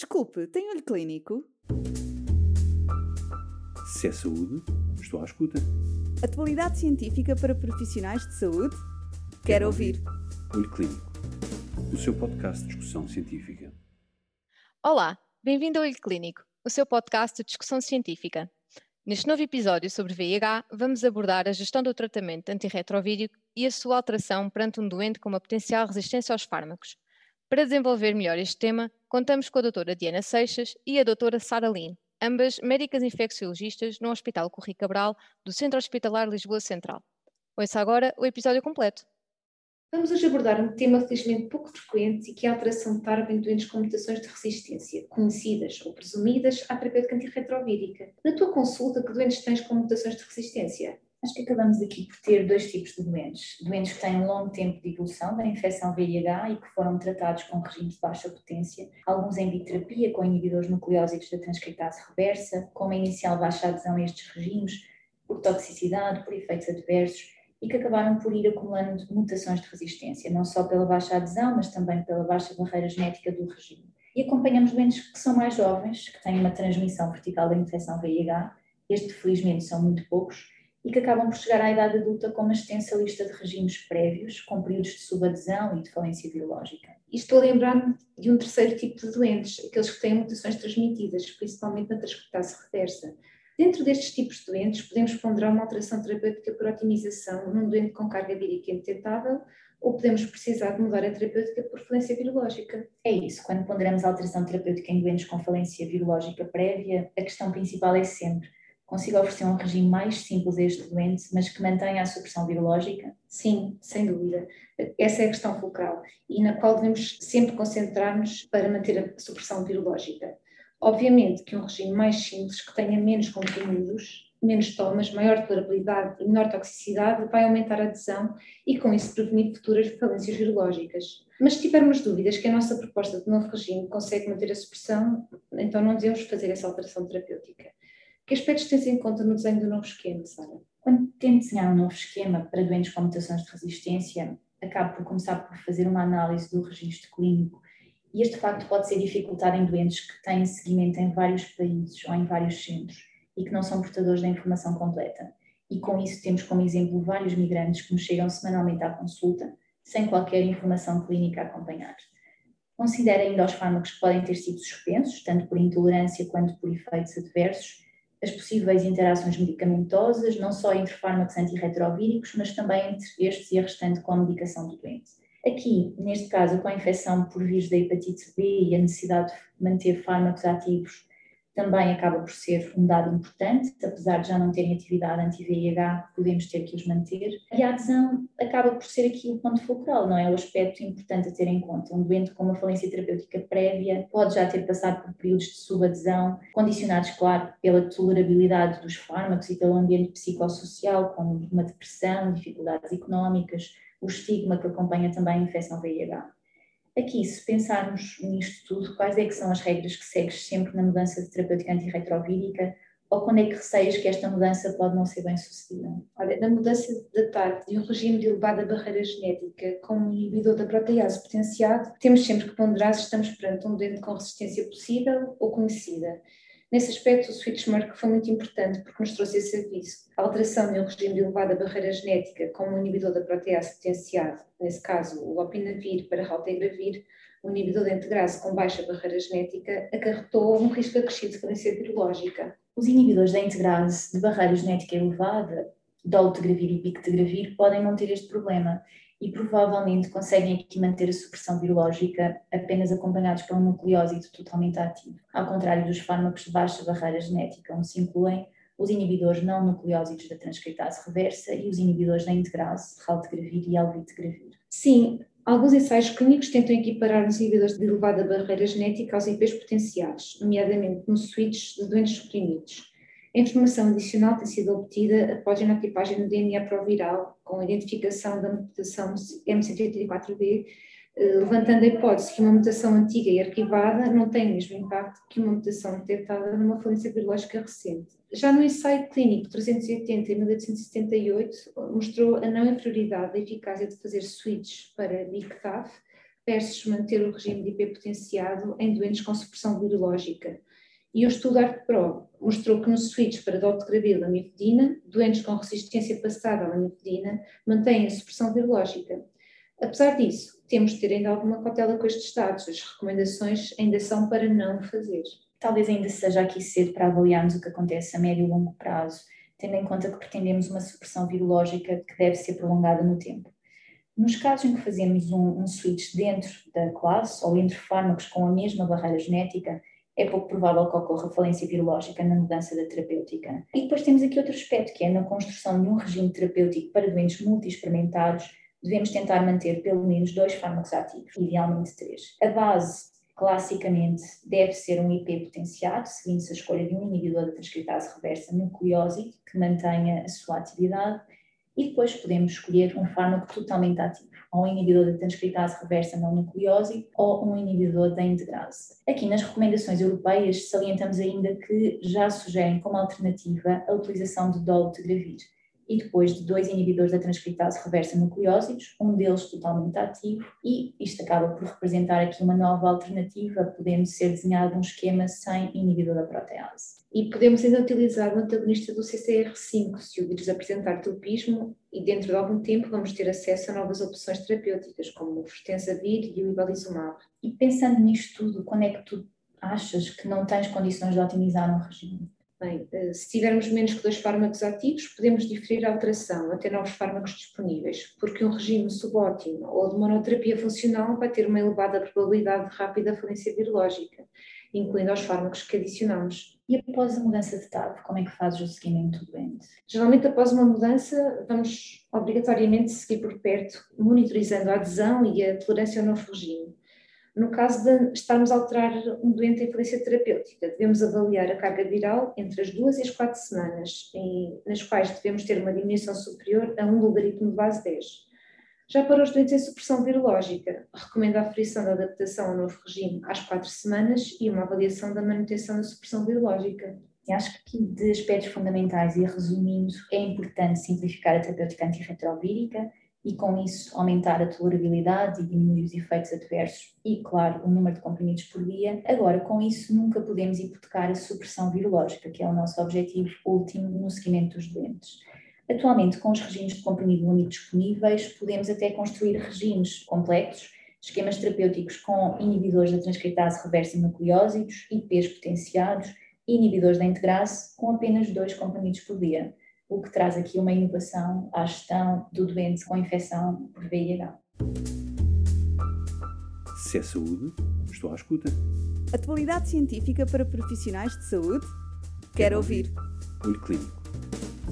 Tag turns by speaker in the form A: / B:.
A: Desculpe, tem olho clínico?
B: Se é saúde, estou à escuta.
A: Atualidade científica para profissionais de saúde? Quero, Quero ouvir.
B: ouvir. Olho Clínico, o seu podcast de discussão científica.
C: Olá, bem-vindo ao Olho Clínico, o seu podcast de discussão científica. Neste novo episódio sobre VIH, vamos abordar a gestão do tratamento antirretrovírico e a sua alteração perante um doente com uma potencial resistência aos fármacos. Para desenvolver melhor este tema, contamos com a doutora Diana Seixas e a doutora Sara Lin, ambas médicas infecciologistas no Hospital Corri Cabral do Centro Hospitalar Lisboa Central. Ouça agora o episódio completo.
D: Vamos hoje abordar um tema felizmente pouco frequente e que é a alteração de TARP em doentes com mutações de resistência, conhecidas ou presumidas à terapêutica antirretrovírica. Na tua consulta, que doentes tens com mutações de resistência?
E: Acho que acabamos aqui por ter dois tipos de doentes. Doentes que têm um longo tempo de evolução da infecção VIH e que foram tratados com regimes de baixa potência, alguns em biterapia com inibidores nucleósidos da transcriptase reversa, com uma inicial baixa adesão a estes regimes, por toxicidade, por efeitos adversos, e que acabaram por ir acumulando mutações de resistência, não só pela baixa adesão, mas também pela baixa barreira genética do regime. E acompanhamos doentes que são mais jovens, que têm uma transmissão vertical da infecção VIH, este felizmente são muito poucos, e que acabam por chegar à idade adulta com uma extensa lista de regimes prévios, com períodos de subadesão e de falência biológica.
D: E estou a lembrar-me de um terceiro tipo de doentes, aqueles que têm mutações transmitidas, principalmente na transcriptase reversa. Dentro destes tipos de doentes, podemos ponderar uma alteração terapêutica por otimização num doente com carga vírica indetetável ou podemos precisar de mudar a terapêutica por falência virológica.
E: É isso, quando ponderamos a alteração terapêutica em doentes com falência virológica prévia, a questão principal é sempre consiga oferecer um regime mais simples a este doente, mas que mantenha a supressão virológica?
D: Sim, sem dúvida. Essa é a questão focal e na qual devemos sempre concentrar-nos para manter a supressão virológica. Obviamente que um regime mais simples, que tenha menos comprimidos, menos tomas, maior tolerabilidade e menor toxicidade, vai aumentar a adesão e com isso prevenir futuras falências virológicas. Mas se tivermos dúvidas que a nossa proposta de novo regime consegue manter a supressão, então não devemos fazer essa alteração terapêutica. Que aspectos tens em conta no desenho do novo esquema, Sara?
E: Quando tento desenhar um novo esquema para doentes com mutações de resistência, acabo por começar por fazer uma análise do registro clínico e este facto pode ser dificultado em doentes que têm seguimento em vários países ou em vários centros e que não são portadores da informação completa. E com isso temos como exemplo vários migrantes que nos chegam semanalmente à consulta sem qualquer informação clínica a acompanhar. Considere ainda os fármacos que podem ter sido suspensos, tanto por intolerância quanto por efeitos adversos, as possíveis interações medicamentosas, não só entre fármacos antirretrovíricos, mas também entre estes e a restante com a medicação do doente. Aqui, neste caso, com a infecção por vírus da hepatite B e a necessidade de manter fármacos ativos também acaba por ser um dado importante, apesar de já não terem atividade anti-VIH, podemos ter que os manter. E a adesão acaba por ser aqui o ponto focal, não é? O aspecto importante a ter em conta. Um doente com uma falência terapêutica prévia pode já ter passado por períodos de subadesão, condicionados, claro, pela tolerabilidade dos fármacos e pelo ambiente psicossocial, como uma depressão, dificuldades económicas, o estigma que acompanha também a infecção VIH. Aqui, se pensarmos nisto tudo, quais é que são as regras que segues sempre na mudança de terapêutica antirretrovírica ou quando é que receias que esta mudança pode não ser bem sucedida?
D: Olha, na mudança de TARP de um regime de elevada barreira genética com um inibidor da protease potenciado, temos sempre que ponderar se estamos perante um doente com resistência possível ou conhecida. Nesse aspecto, o switchmark foi muito importante porque nos trouxe esse aviso. A alteração de um regime de elevada barreira genética, como um inibidor da protease potenciado, nesse caso o lopinavir para raltegravir, um inibidor de integrase com baixa barreira genética, acarretou um risco acrescido de falência virológica.
E: Os inibidores da integrase de barreira genética elevada, dolutegravir e pictegravir, podem não ter este problema e provavelmente conseguem aqui manter a supressão biológica apenas acompanhados por um nucleósito totalmente ativo, ao contrário dos fármacos de baixa barreira genética, onde se incluem os inibidores não nucleósidos da transcriptase reversa e os inibidores da integrase, raltegravir e alvitegravir.
D: Sim, alguns ensaios clínicos tentam equiparar os inibidores de elevada barreira genética aos IPs potenciais, nomeadamente no switch de doentes suprimidos. A informação adicional tem sido obtida após a inotipagem no DNA proviral, com a identificação da mutação M184B, eh, levantando a hipótese que uma mutação antiga e arquivada não tem o mesmo impacto que uma mutação detectada numa falência biológica recente. Já no ensaio clínico 380 e 1878, mostrou a não inferioridade da eficácia de fazer switch para MICTAF, versus manter o regime de IP potenciado em doentes com supressão virológica. E o estudo ARTPRO mostrou que no switch para dolutegravir lamivudina, doentes com resistência passada à lamivudina mantêm a supressão virológica. Apesar disso, temos de ter ainda alguma cautela com estes dados. As recomendações ainda são para não fazer.
E: Talvez ainda seja aqui cedo para avaliarmos o que acontece a médio e longo prazo, tendo em conta que pretendemos uma supressão virológica que deve ser prolongada no tempo. Nos casos em que fazemos um, um switch dentro da classe ou entre fármacos com a mesma barreira genética, é pouco provável que ocorra falência virológica na mudança da terapêutica. E depois temos aqui outro aspecto, que é na construção de um regime terapêutico para doentes multi-experimentados, devemos tentar manter pelo menos dois fármacos ativos, idealmente três. A base, classicamente, deve ser um IP potenciado, seguindo-se a escolha de um inibidor da transcriptase reversa nucleóside, que mantenha a sua atividade, e depois podemos escolher um fármaco totalmente ativo, ou um inibidor da transcriptase reversa não nucleose ou um inibidor da integrase. Aqui nas recomendações europeias salientamos ainda que já sugerem como alternativa a utilização de dolutegravir e depois de dois inibidores da transcriptase reversa nucleósidos, um deles totalmente ativo, e isto acaba por representar aqui uma nova alternativa, podendo ser desenhado um esquema sem inibidor da protease.
D: E podemos ainda utilizar o antagonista do CCR5 se o vírus apresentar tropismo e dentro de algum tempo vamos ter acesso a novas opções terapêuticas, como o Fortensavir e o Ibalizumab.
E: E pensando nisto tudo, quando é que tu achas que não tens condições de otimizar um regime?
D: Bem, eh, se tivermos menos que dois fármacos ativos, podemos diferir a alteração até novos fármacos disponíveis, porque um regime subótimo ou de monoterapia funcional vai ter uma elevada probabilidade de rápida falência virológica, incluindo aos fármacos que adicionamos.
E: E após a mudança de TAV, como é que fazes o seguimento do doente?
D: Geralmente, após uma mudança, vamos obrigatoriamente seguir por perto, monitorizando a adesão e a tolerância ao novo regime. No caso de estarmos a alterar um doente em falência terapêutica, devemos avaliar a carga viral entre as duas e as quatro semanas, em, nas quais devemos ter uma diminuição superior a um logaritmo de base 10. Já para os doentes em supressão virológica, recomendo a aferição da adaptação ao novo regime às quatro semanas e uma avaliação da manutenção da supressão virológica.
E: E acho que aqui de aspectos fundamentais e resumindo, é importante simplificar a terapêutica antirretrovírica, e com isso aumentar a tolerabilidade e diminuir os efeitos adversos e, claro, o número de comprimidos por dia. Agora, com isso, nunca podemos hipotecar a supressão virológica, que é o nosso objetivo último no seguimento dos doentes. Atualmente, com os regimes de comprimido único disponíveis, podemos até construir regimes complexos, esquemas terapêuticos com inibidores da transcriptase reversa nucleósidos, IPs potenciados e inibidores da integrase com apenas dois comprimidos por dia o que traz aqui uma inovação à gestão do doente com infecção por VIH.
B: Se é saúde, estou à escuta.
A: Atualidade científica para profissionais de saúde? Quero, Quero ouvir.
B: ouvir. Olho Clínico,